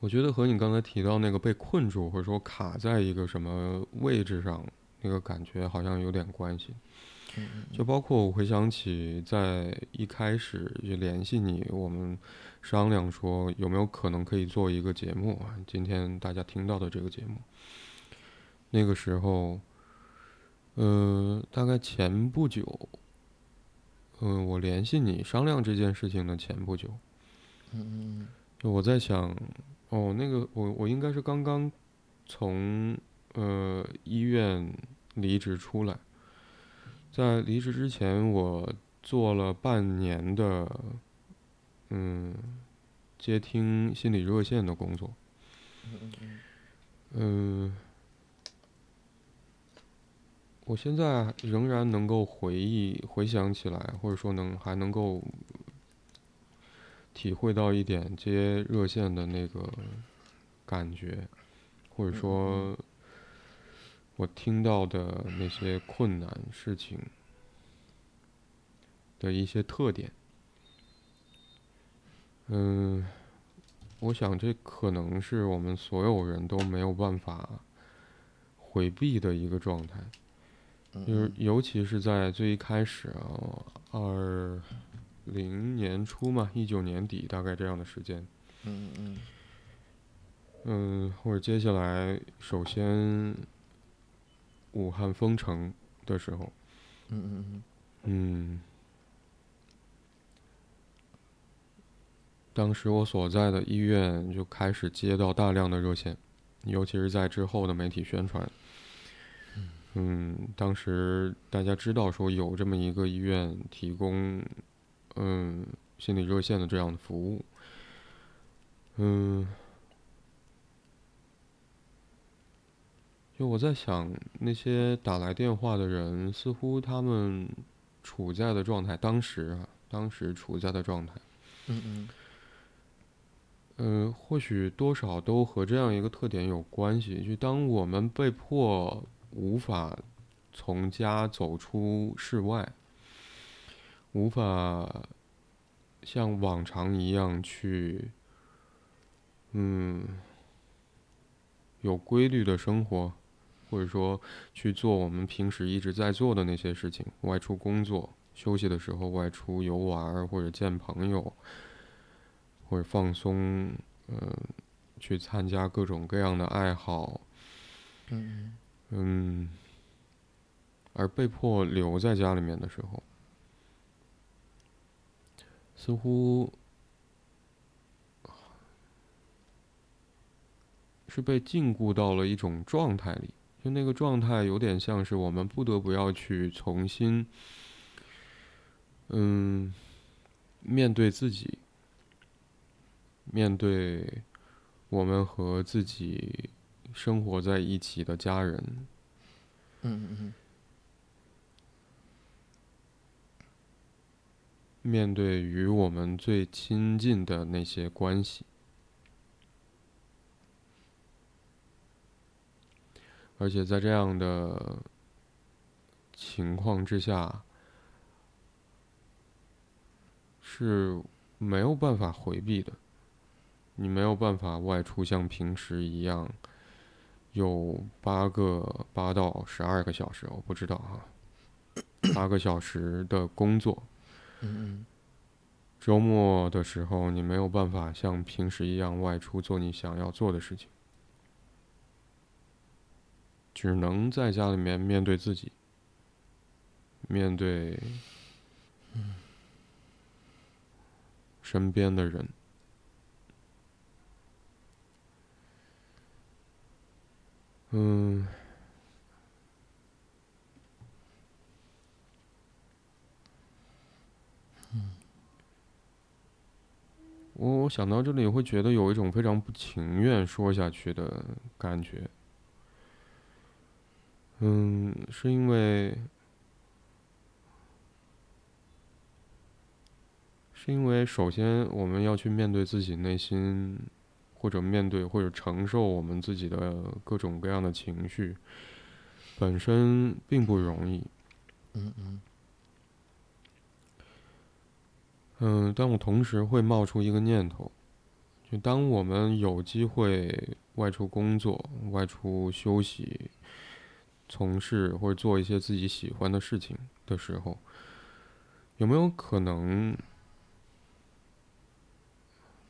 我觉得和你刚才提到那个被困住或者说卡在一个什么位置上那个感觉好像有点关系。嗯就包括我回想起在一开始就联系你，我们商量说有没有可能可以做一个节目啊，今天大家听到的这个节目。那个时候，呃，大概前不久，嗯、我联系你商量这件事情的前不久，嗯嗯就我在想，哦，那个我我应该是刚刚从呃医院离职出来，在离职之前，我做了半年的嗯接听心理热线的工作，嗯，我现在仍然能够回忆回想起来，或者说能还能够体会到一点接热线的那个感觉，或者说我听到的那些困难事情的一些特点。嗯，我想这可能是我们所有人都没有办法回避的一个状态。就是尤其是在最一开始啊，二零年初嘛，一九年底大概这样的时间，嗯嗯嗯，或者接下来首先武汉封城的时候，嗯嗯嗯，当时我所在的医院就开始接到大量的热线，尤其是在之后的媒体宣传。嗯，当时大家知道说有这么一个医院提供嗯心理热线的这样的服务，嗯，就我在想那些打来电话的人，似乎他们处在的状态，当时啊，当时处在的状态，嗯嗯嗯，或许多少都和这样一个特点有关系。就当我们被迫无法从家走出室外，无法像往常一样去，嗯，有规律的生活，或者说去做我们平时一直在做的那些事情，外出工作，休息的时候外出游玩或者见朋友，或者放松，嗯、去参加各种各样的爱好，嗯。嗯，而被迫留在家里面的时候，似乎是被禁锢到了一种状态里，就那个状态有点像是我们不得不要去重新，嗯，面对自己，面对我们和自己生活在一起的家人。嗯嗯嗯面对与我们最亲近的那些关系，而且在这样的情况之下，是没有办法回避的。你没有办法外出像平时一样，有八个八到十二个小时，我不知道哈，八个小时的工作。嗯周末的时候，你没有办法像平时一样外出做你想要做的事情，只能在家里面面对自己，面对身边的人。嗯。我我想到这里会觉得有一种非常不情愿说下去的感觉。嗯，是因为，是因为首先我们要去面对自己内心，或者面对或者承受我们自己的各种各样的情绪，本身并不容易。嗯嗯嗯，但我同时会冒出一个念头，就当我们有机会外出工作、外出休息、从事或者做一些自己喜欢的事情的时候，有没有可能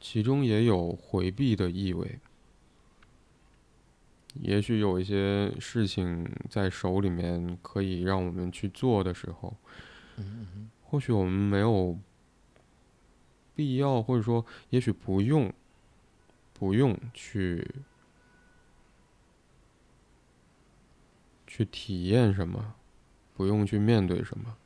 其中也有回避的意味？也许有一些事情在手里面可以让我们去做的时候，或许我们没有。必要，或者说，也许不用，不用去去体验什么，不用去面对什么。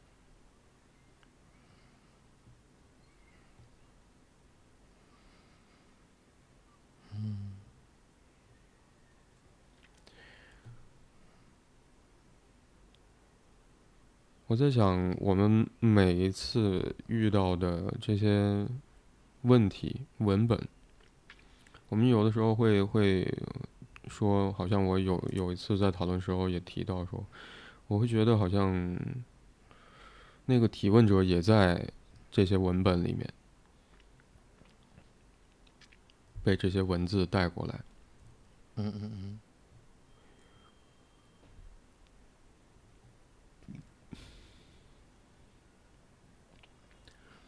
我在想，我们每一次遇到的这些问题文本，我们有的时候会会说，好像我有有一次在讨论时候也提到说，我会觉得好像那个提问者也在这些文本里面被这些文字带过来。嗯嗯嗯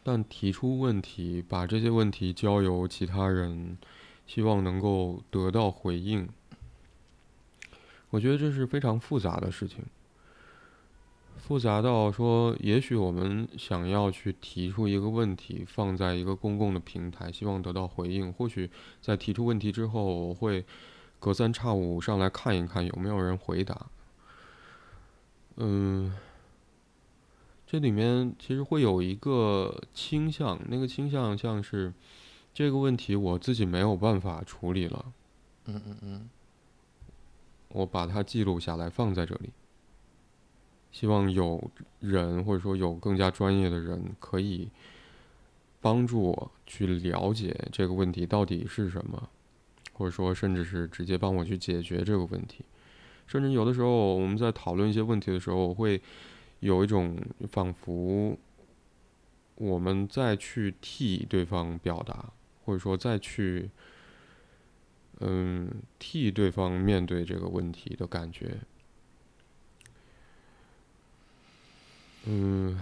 但提出问题，把这些问题交由其他人，希望能够得到回应，我觉得这是非常复杂的事情。复杂到说，也许我们想要去提出一个问题，放在一个公共的平台，希望得到回应。或许在提出问题之后，我会隔三差五上来看一看有没有人回答。嗯。这里面其实会有一个倾向，那个倾向像是这个问题我自己没有办法处理了，嗯嗯嗯，我把它记录下来放在这里，希望有人或者说有更加专业的人可以帮助我去了解这个问题到底是什么，或者说甚至是直接帮我去解决这个问题，甚至有的时候我们在讨论一些问题的时候，我会。有一种仿佛我们再去替对方表达，或者说再去嗯替对方面对这个问题的感觉。嗯，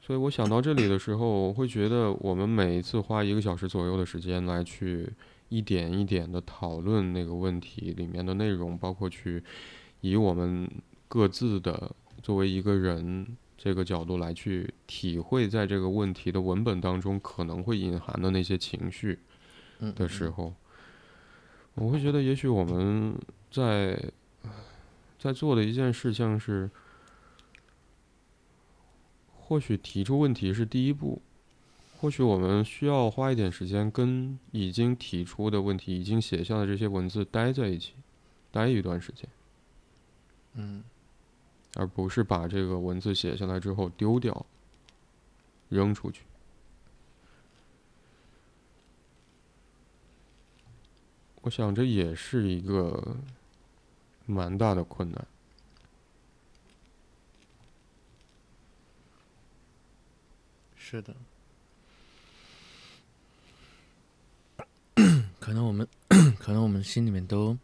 所以我想到这里的时候，我会觉得我们每一次花一个小时左右的时间来去一点一点的讨论那个问题里面的内容，包括去以我们各自的作为一个人这个角度来去体会，在这个问题的文本当中可能会隐含的那些情绪的时候，我会觉得，也许我们在在做的一件事情是，或许提出问题是第一步。或许我们需要花一点时间，跟已经提出的问题、已经写下的这些文字待在一起，待一段时间，嗯，而不是把这个文字写下来之后丢掉、扔出去。我想这也是一个蛮大的困难。是的。可能我们，可能我们心里面都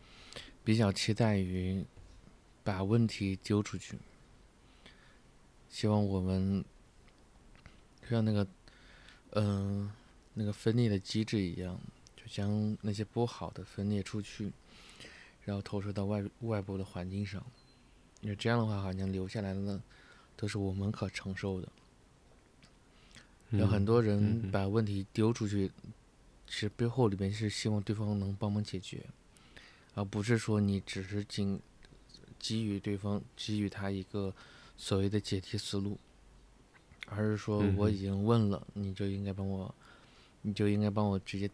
比较期待于把问题丢出去，希望我们像那个，嗯，那个分裂的机制一样，将那些不好的分裂出去，然后投射到外外部的环境上。那这样的话，好像留下来的呢，都是我们可承受的。有很多人把问题丢出去。其实背后里面是希望对方能帮忙解决，而不是说你只是仅给予对方给予他一个所谓的解题思路，而是说我已经问了，你就应该帮我，你就应该帮我直接，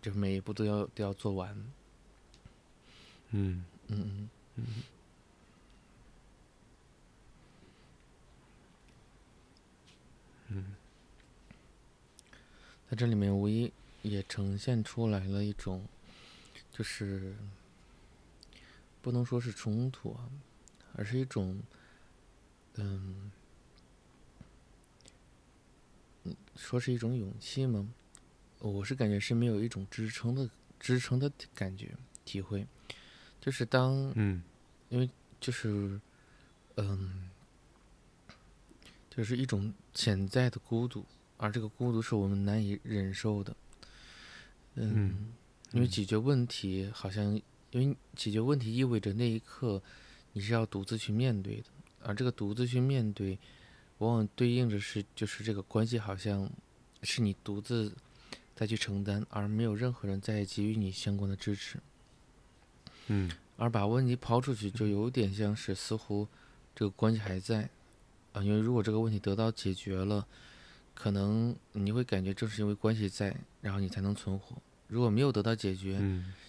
就每一步都要都要做完。嗯嗯嗯嗯。嗯。在这里面，无疑。也呈现出来了一种，就是不能说是冲突啊，而是一种，嗯，说是一种勇气吗？我是感觉是没有一种支撑的支撑的感觉体会，就是当嗯，因为就是嗯，就是一种潜在的孤独，而这个孤独是我们难以忍受的。嗯，因为解决问题好像，因为解决问题意味着那一刻你是要独自去面对的，而这个独自去面对，往往对应着是就是这个关系好像是你独自再去承担，而没有任何人再给予你相关的支持。嗯，而把问题抛出去，就有点像是似乎这个关系还在啊，因为如果这个问题得到解决了。可能你会感觉正是因为关系在，然后你才能存活。如果没有得到解决，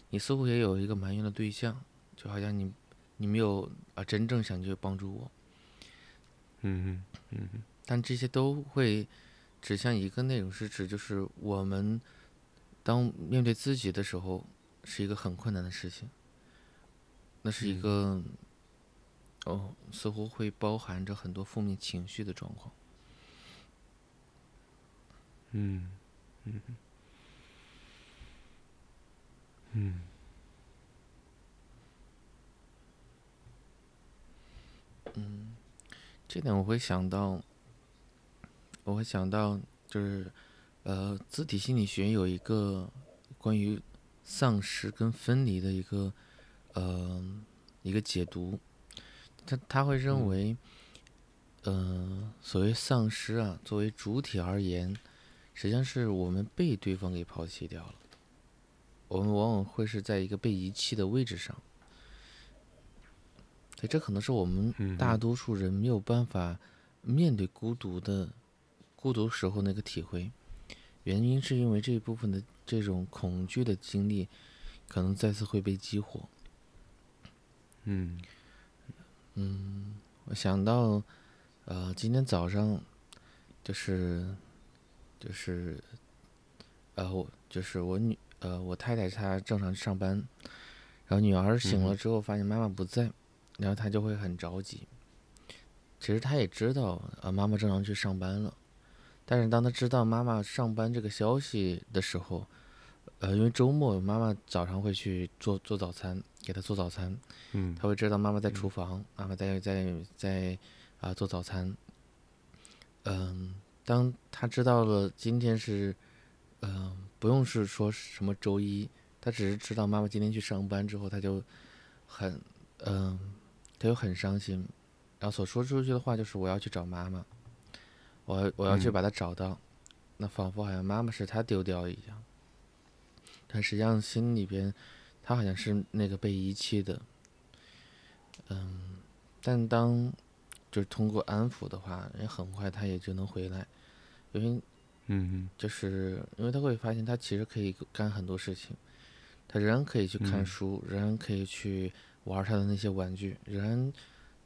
你似乎也有一个埋怨的对象，就好像你，你没有啊真正想去帮助我。嗯嗯嗯。但这些都会指向一个内容，是指就是我们当面对自己的时候，是一个很困难的事情。那是一个哦，似乎会包含着很多负面情绪的状况。嗯，嗯，嗯，嗯，这点我会想到，我会想到，就是，呃，字体心理学有一个关于丧失跟分离的一个，呃，一个解读，他他会认为，呃，所谓丧失啊，作为主体而言。实际上是我们被对方给抛弃掉了，我们往往会是在一个被遗弃的位置上，对，这可能是我们大多数人没有办法面对孤独的孤独时候那个体会，原因是因为这一部分的这种恐惧的经历，可能再次会被激活。嗯，嗯，我想到，呃，今天早上就是。就是，呃，我就是我女，呃，我太太她正常上班，然后女儿醒了之后发现妈妈不在，然后她就会很着急。其实她也知道，呃，妈妈正常去上班了，但是当他知道妈妈上班这个消息的时候，呃，因为周末妈妈早上会去做做早餐，给他做早餐，嗯，他会知道妈妈在厨房，妈妈在在在啊做早餐，嗯。当他知道了今天是，嗯，不用是说什么周一，他只是知道妈妈今天去上班之后，他就很嗯，他就很伤心，然后所说出去的话就是我要去找妈妈，我要我要去嗯。把它找到，那仿佛好像妈妈是他丢掉一样，但实际上心里边他好像是那个被遗弃的，嗯，但当就是通过安抚的话，人很快他也就能回来，因为嗯就是因为他会发现他其实可以干很多事情，他仍然可以去看嗯。书，仍然可以去玩他的那些玩具，仍然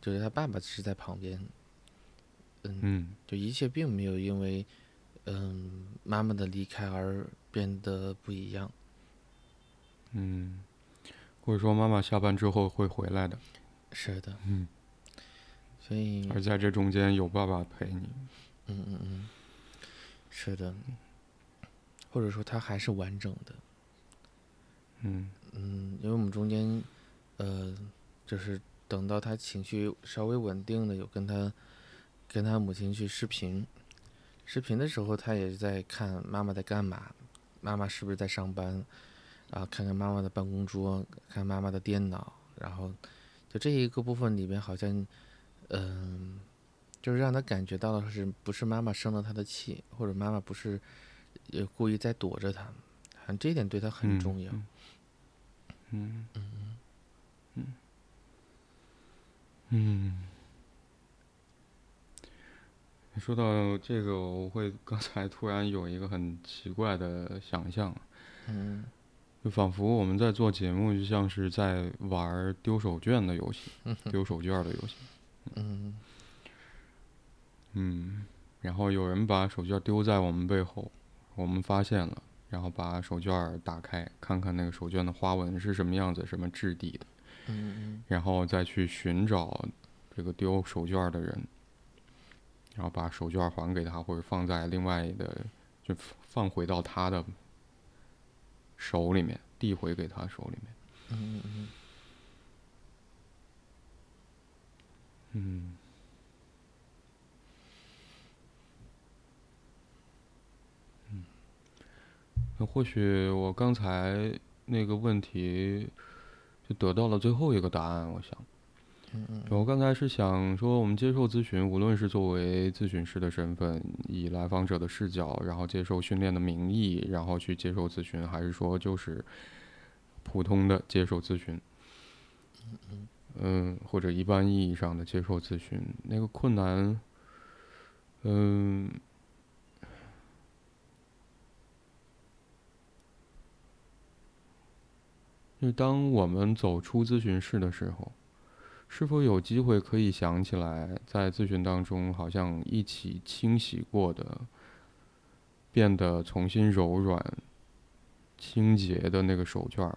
就是他爸爸是在旁边，嗯，嗯。就一切并没有因为嗯妈妈的离开而变得不一样，嗯，或者说妈妈下班之后会回来的，是的，嗯，所以而在这中间有爸爸陪你，嗯嗯嗯，是的，或者说他还是完整的。嗯。嗯，因为我们中间，呃，就是等到他情绪稍微稳定的，有跟他跟他母亲去视频，视频的时候，他也是在看妈妈在干嘛，妈妈是不是在上班，啊，看看妈妈的办公桌，看妈妈的电脑，然后就这一个部分里边，好像，嗯、就是让他感觉到的是不是妈妈生了他的气，或者妈妈不是也故意在躲着他，好像这一点对他很嗯重要。嗯嗯嗯。说到这个，我会刚才突然有一个很奇怪的想象，嗯。就仿佛我们在做节目，就像是在玩丢手绢的游戏，丢手绢的游戏。嗯。嗯，然后有人把手绢丢在我们背后，我们发现了，然后把手绢打开，看看那个手绢的花纹是什么样子、什么质地的，嗯然后再去寻找这个丢手绢的人，然后把手绢还给他，或者放在另外的，就放回到他的手里面，递回给他手里面。嗯嗯嗯。嗯，那或许我刚才那个问题就得到了最后一个答案。我想，嗯我刚才是想说，我们接受咨询，无论是作为咨询师的身份，以来访者的视角，然后接受训练的名义，然后去接受咨询，还是说就是普通的接受咨询？嗯，或者一般意义上的接受咨询，那个困难，嗯，就当我们走出咨询室的时候，是否有机会可以想起来，在咨询当中好像一起清洗过的、变得重新柔软、清洁的那个手绢，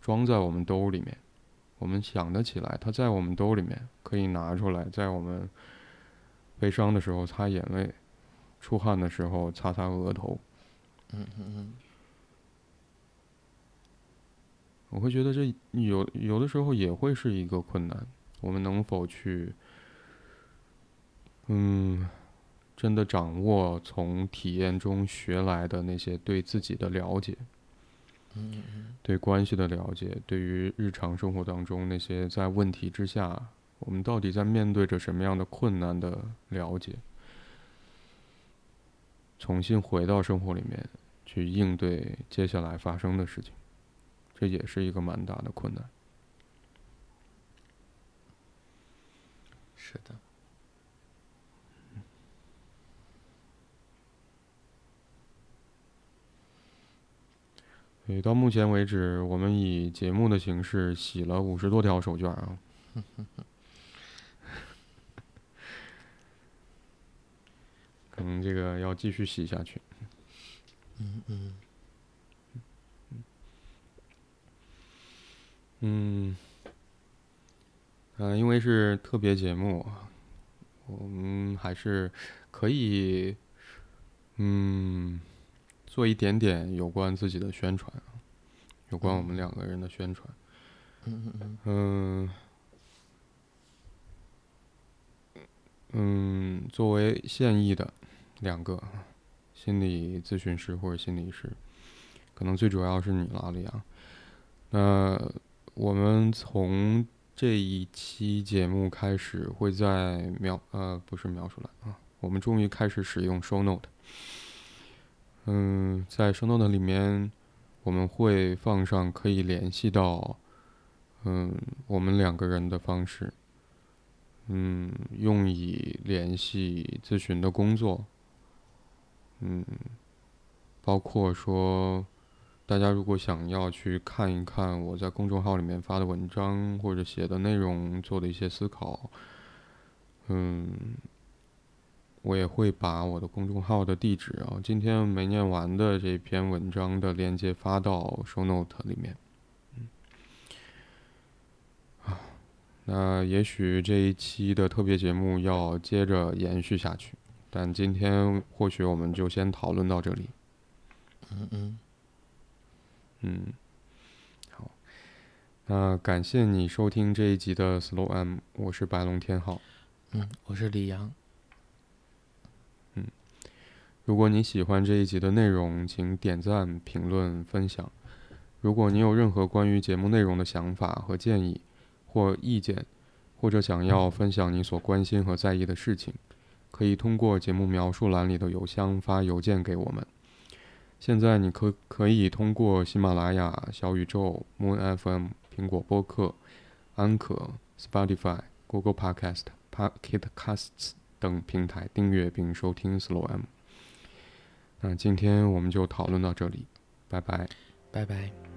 装在我们兜里面。我们想得起来，它在我们兜里面，可以拿出来，在我们悲伤的时候擦眼泪，出汗的时候擦擦额头。嗯嗯我会觉得这有有的时候也会是一个困难，我们能否去，嗯，真的掌握从体验中学来的那些对自己的了解，嗯嗯对关系的了解，对于日常生活当中那些在问题之下，我们到底在面对着什么样的困难的了解，重新回到生活里面去应对接下来发生的事情，这也是一个蛮大的困难。是的。对到目前为止，我们以节目的形式洗了五十多条手绢啊。可能这个要继续洗下去。嗯嗯嗯，呃，因为是特别节目，我们还是可以，嗯，做一点点有关自己的宣传啊，有关我们两个人的宣传。嗯嗯嗯嗯，作为现役的两个心理咨询师或者心理师，可能最主要是你了，李阳。那我们从这一期节目开始，会在描呃不是描述栏啊，我们终于开始使用 Show Note。嗯，在 Show Note 里面，我们会放上可以联系到嗯我们两个人的方式，嗯，用以联系咨询的工作，嗯，包括说。大家如果想要去看一看我在公众号里面发的文章或者写的内容做的一些思考，嗯，我也会把我的公众号的地址啊，今天没念完的这篇文章的链接发到 show note 里面。啊，那也许这一期的特别节目要接着延续下去，但今天或许我们就先讨论到这里。嗯嗯。嗯，好，那感谢你收听这一集的 Slow M，我是白龙天浩。嗯，我是李阳。嗯，如果你喜欢这一集的内容，请点赞、评论、分享。如果你有任何关于节目内容的想法和建议或意见，或者想要分享你所关心和在意的事情，可以通过节目描述栏里的邮箱发邮件给我们。现在你可可以通过喜马拉雅、小宇宙、Moon FM、苹果播客、安可、Spotify、Google Podcast、Pocket Casts 等平台订阅并收听 Slow M。那今天我们就讨论到这里，拜拜，拜拜。